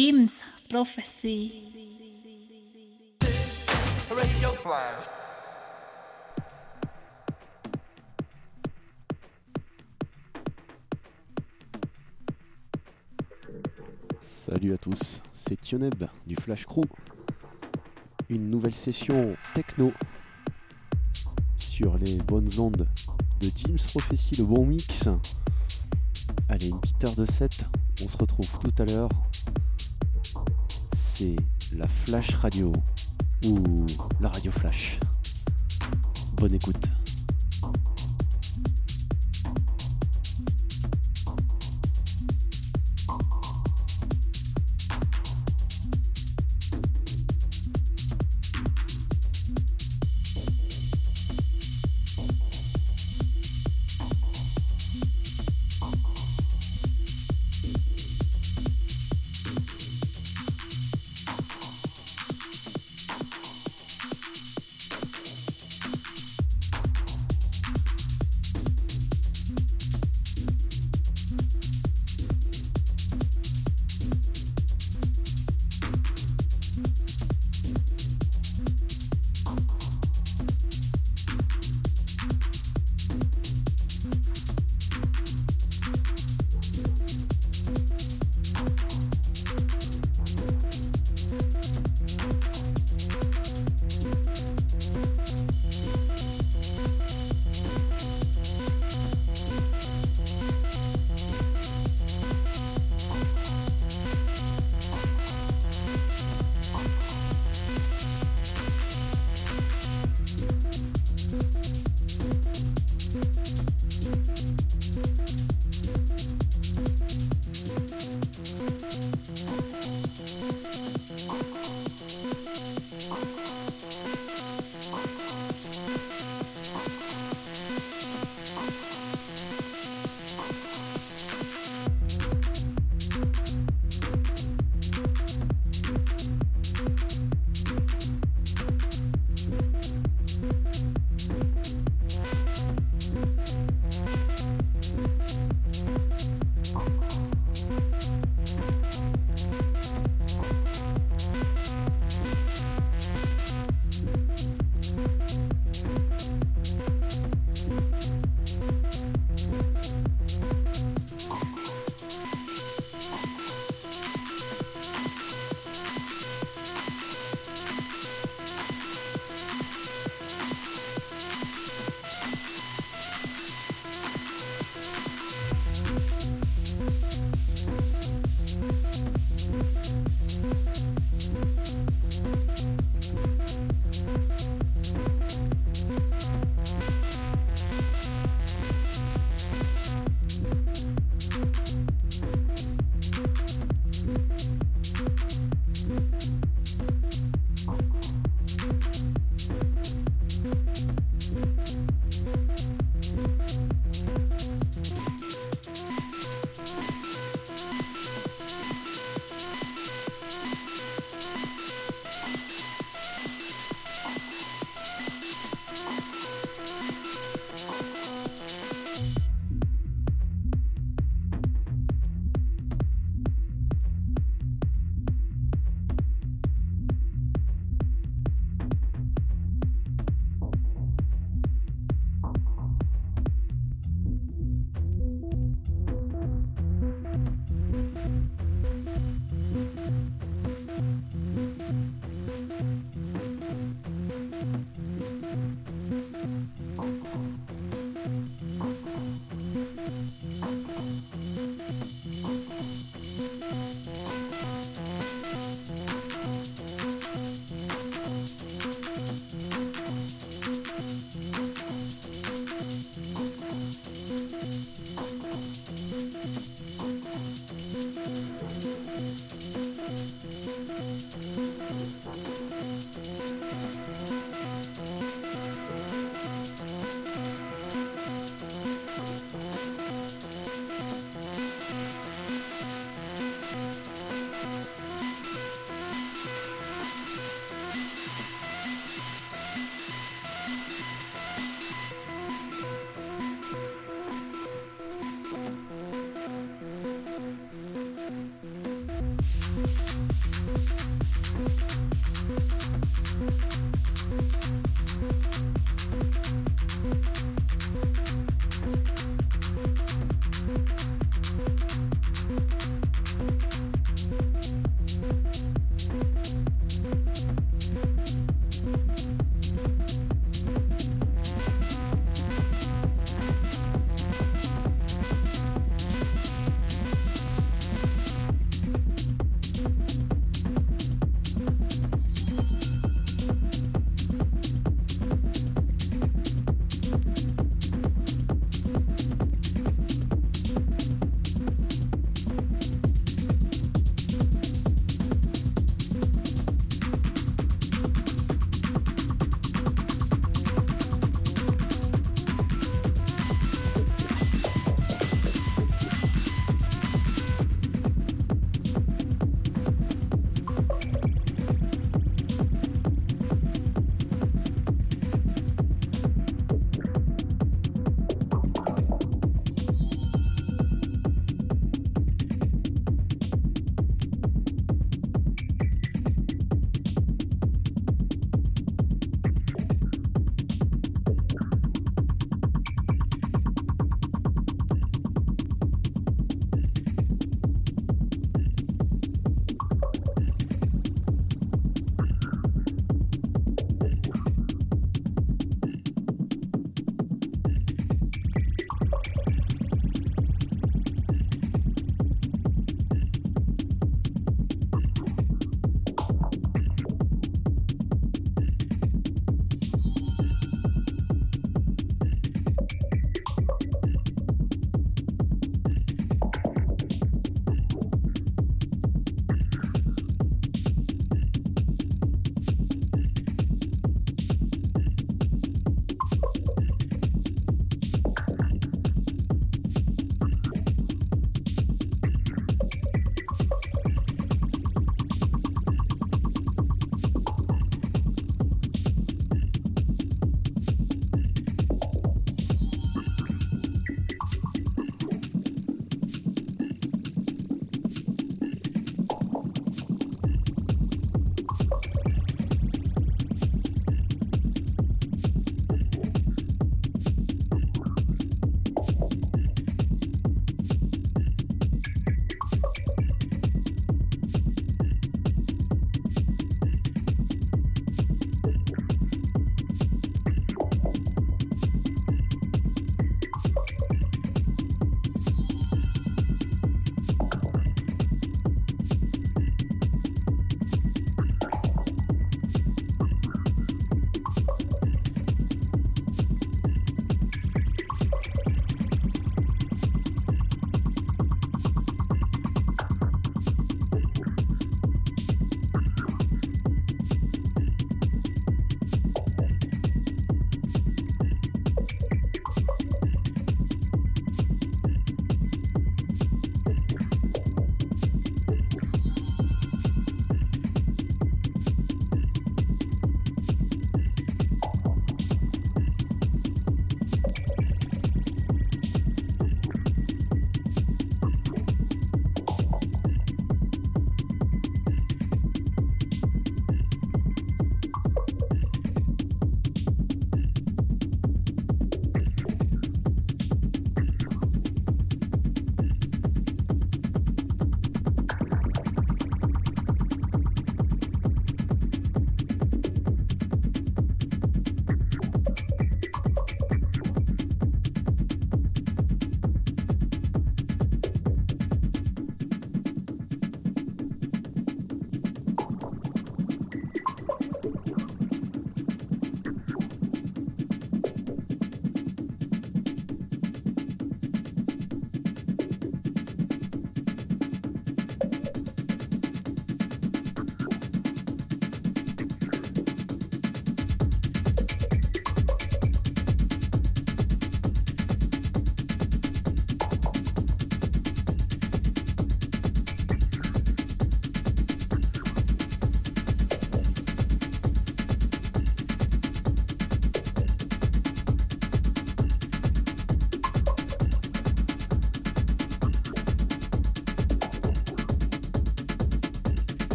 Jim's Prophecy. Radio Flash. Salut à tous, c'est Tioneb du Flash Crew. Une nouvelle session techno sur les bonnes ondes de Jim's Prophecy, le bon mix. Allez, une petite heure de set, on se retrouve tout à l'heure. La Flash Radio ou la Radio Flash. Bonne écoute.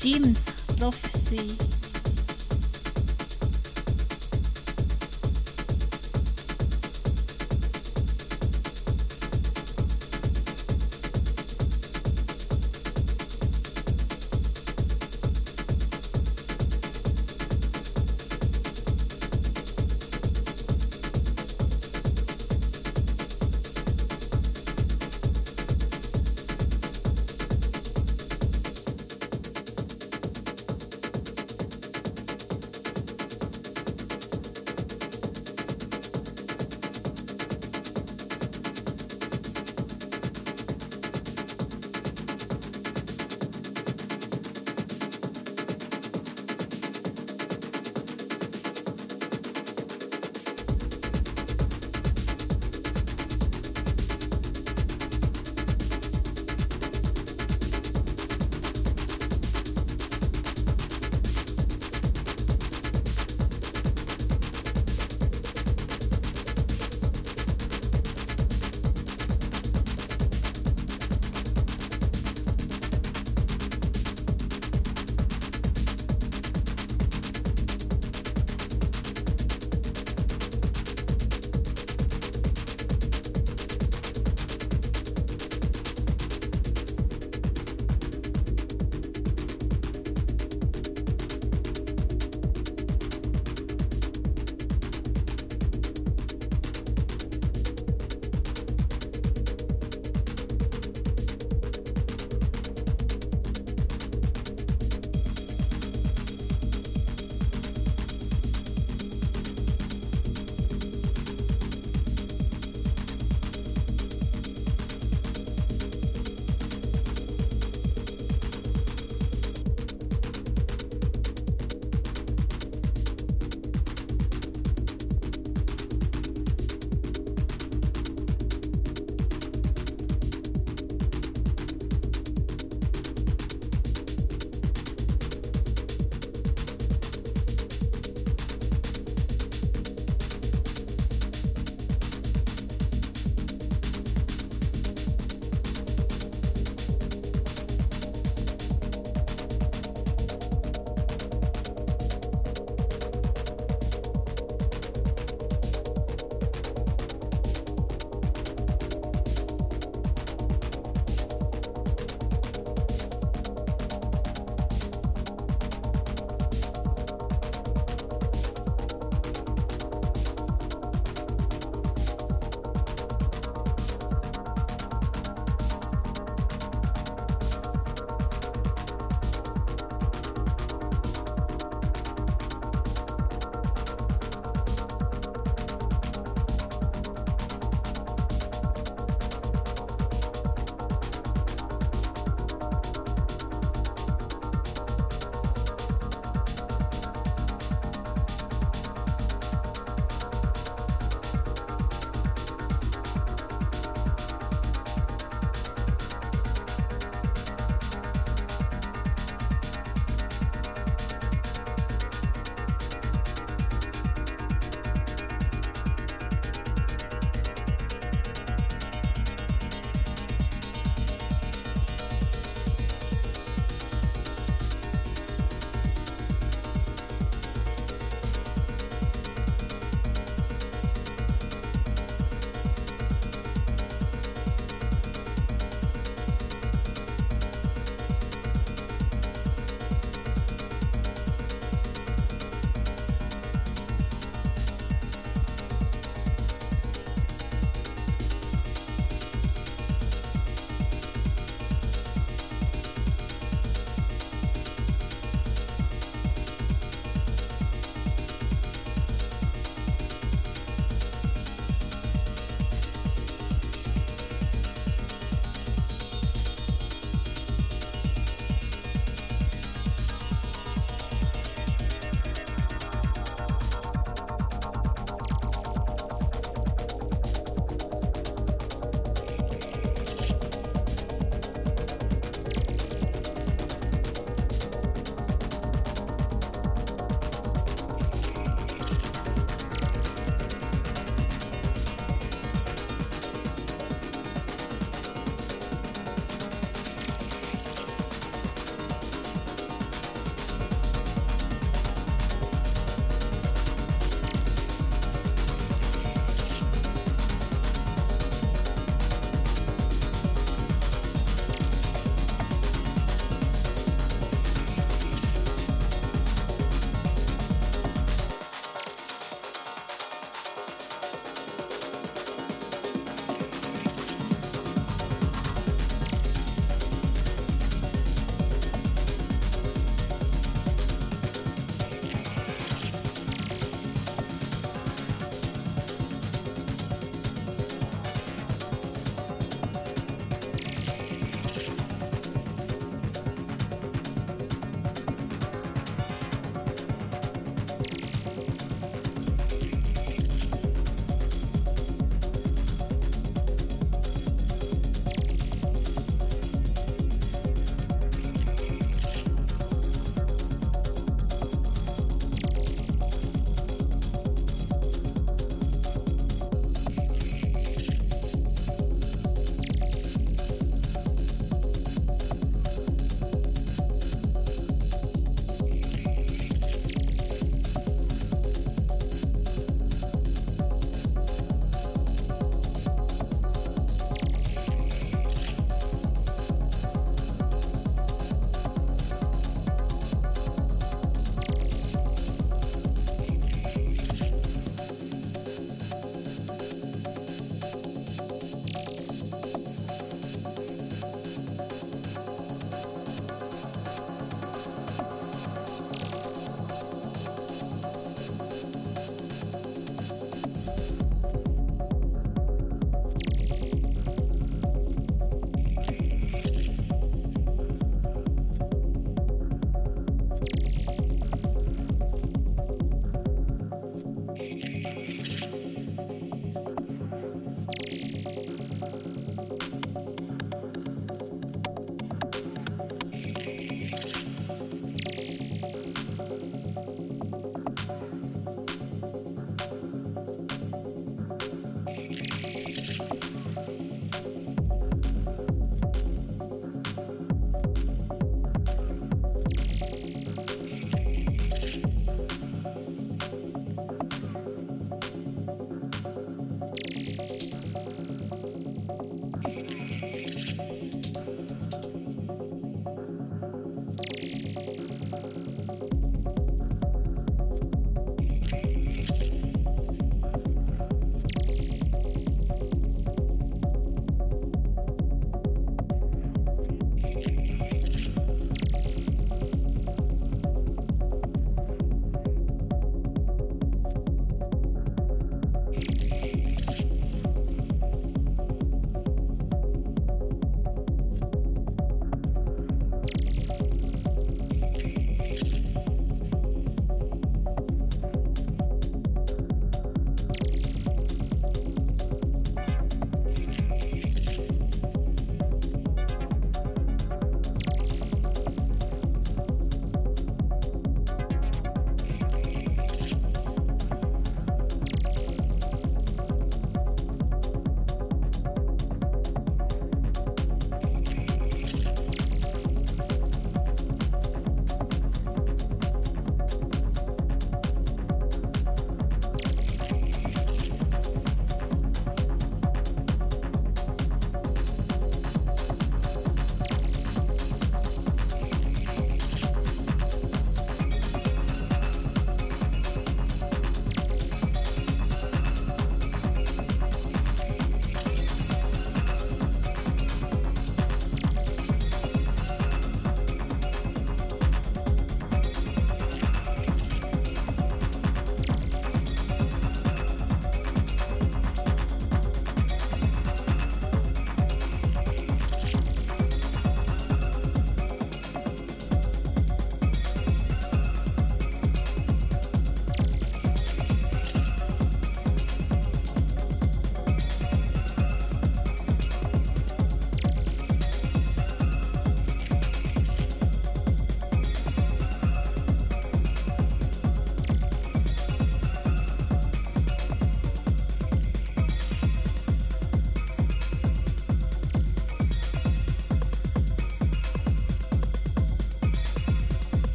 Jim's Prophecy.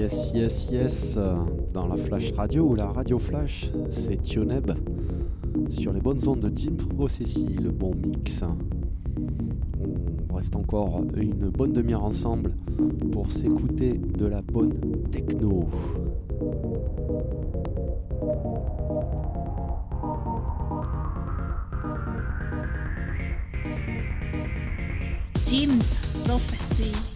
Yes, yes, yes, dans la Flash Radio ou la Radio Flash, c'est Tioneb sur les bonnes ondes de Jim Processi, le bon mix. On reste encore une bonne demi-heure ensemble pour s'écouter de la bonne techno. Jim's Prophecy.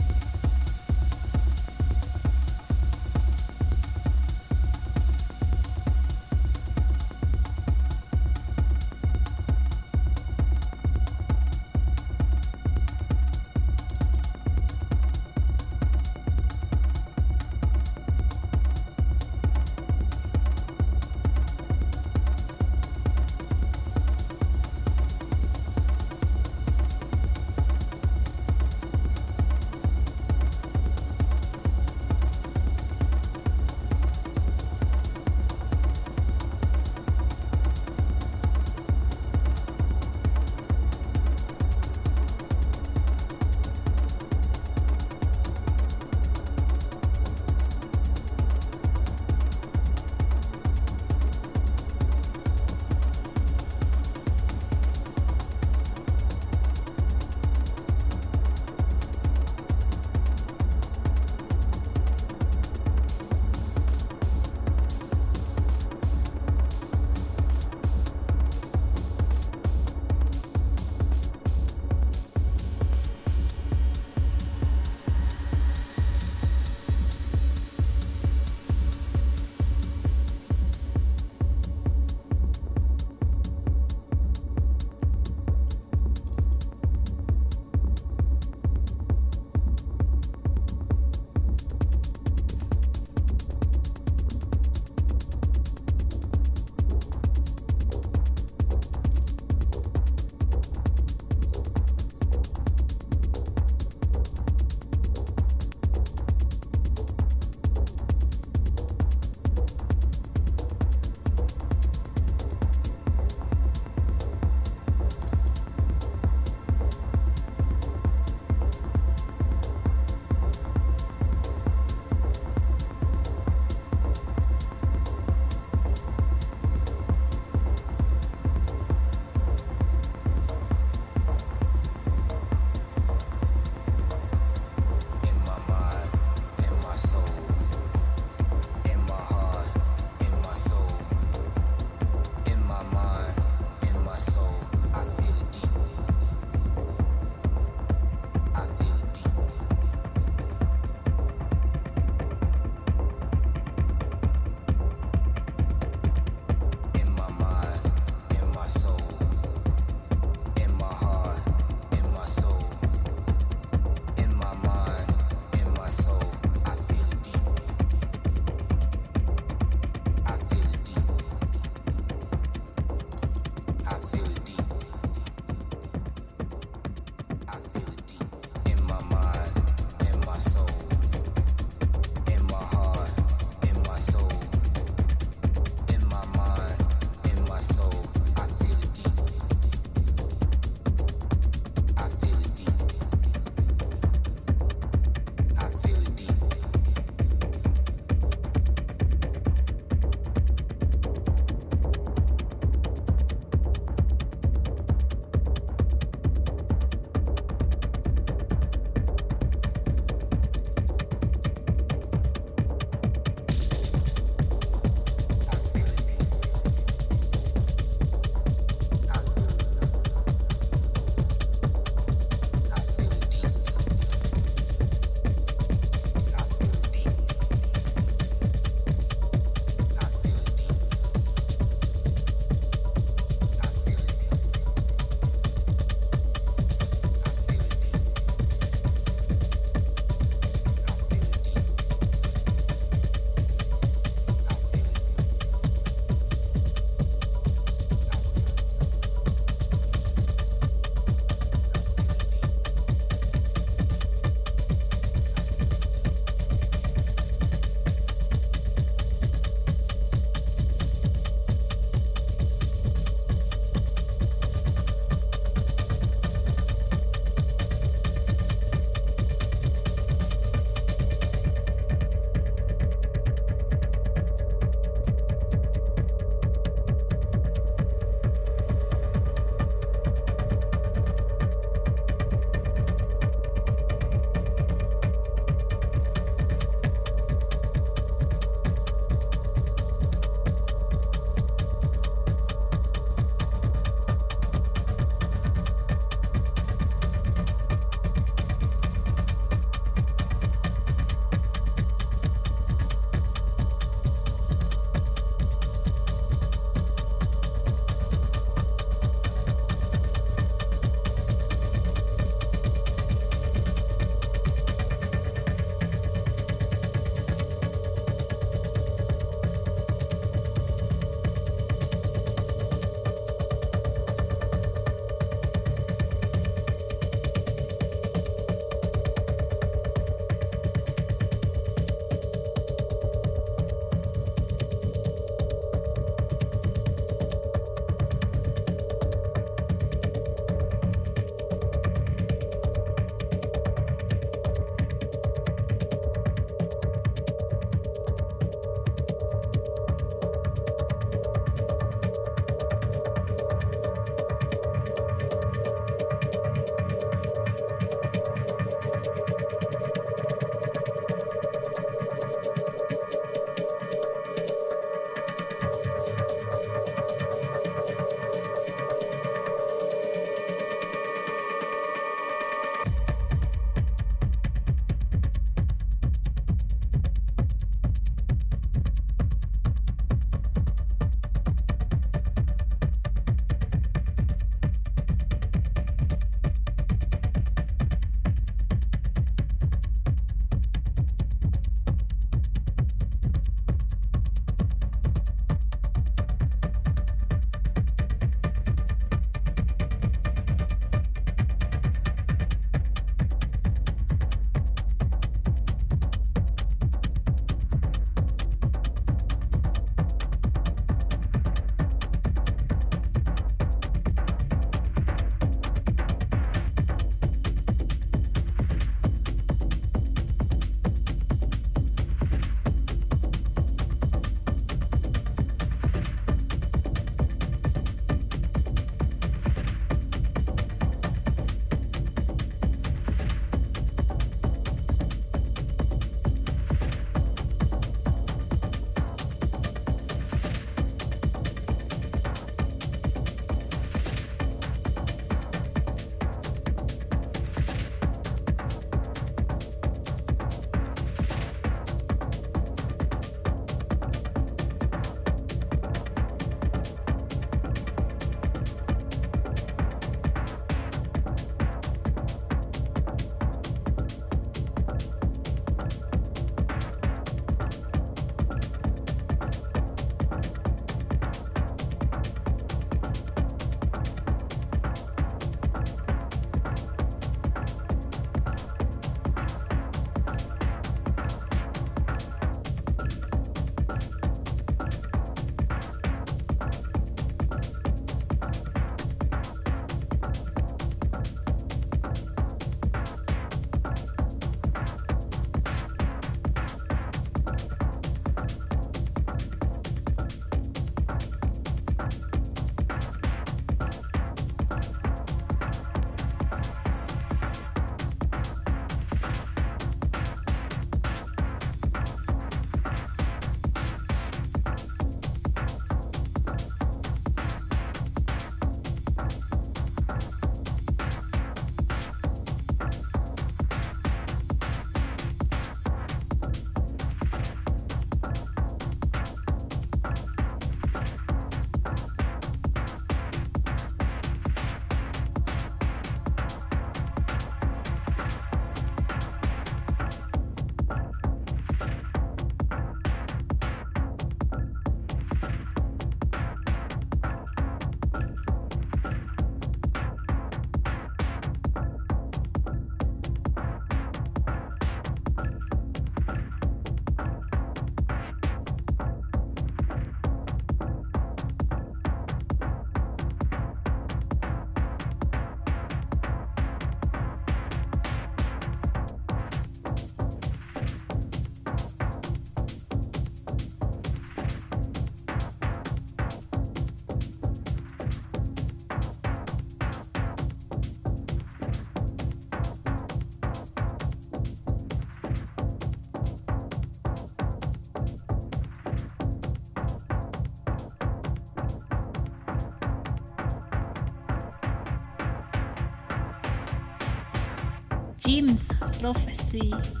ģims profesija.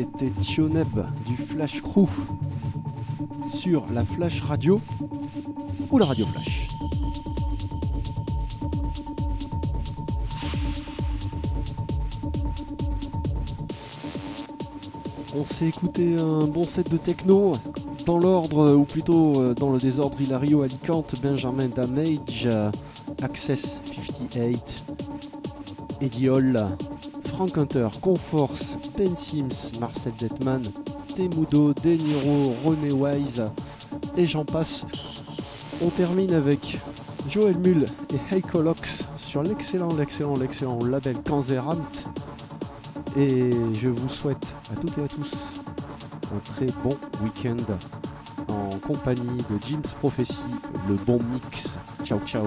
C'était Tioneb du Flash Crew sur la Flash Radio ou la Radio Flash. On s'est écouté un bon set de techno dans l'ordre, ou plutôt euh, dans le désordre Hilario Alicante, Benjamin Damage, Access 58, Eddie Hall, Frank Hunter, Conforce, Ben Sims, Marcel Detman, Temudo, Deniro, René Wise et j'en passe. On termine avec Joel Mull et Heiko Lox sur l'excellent, l'excellent, l'excellent label Kanzeramt. Et je vous souhaite à toutes et à tous un très bon week-end en compagnie de Jim's Prophecy, le bon mix. Ciao ciao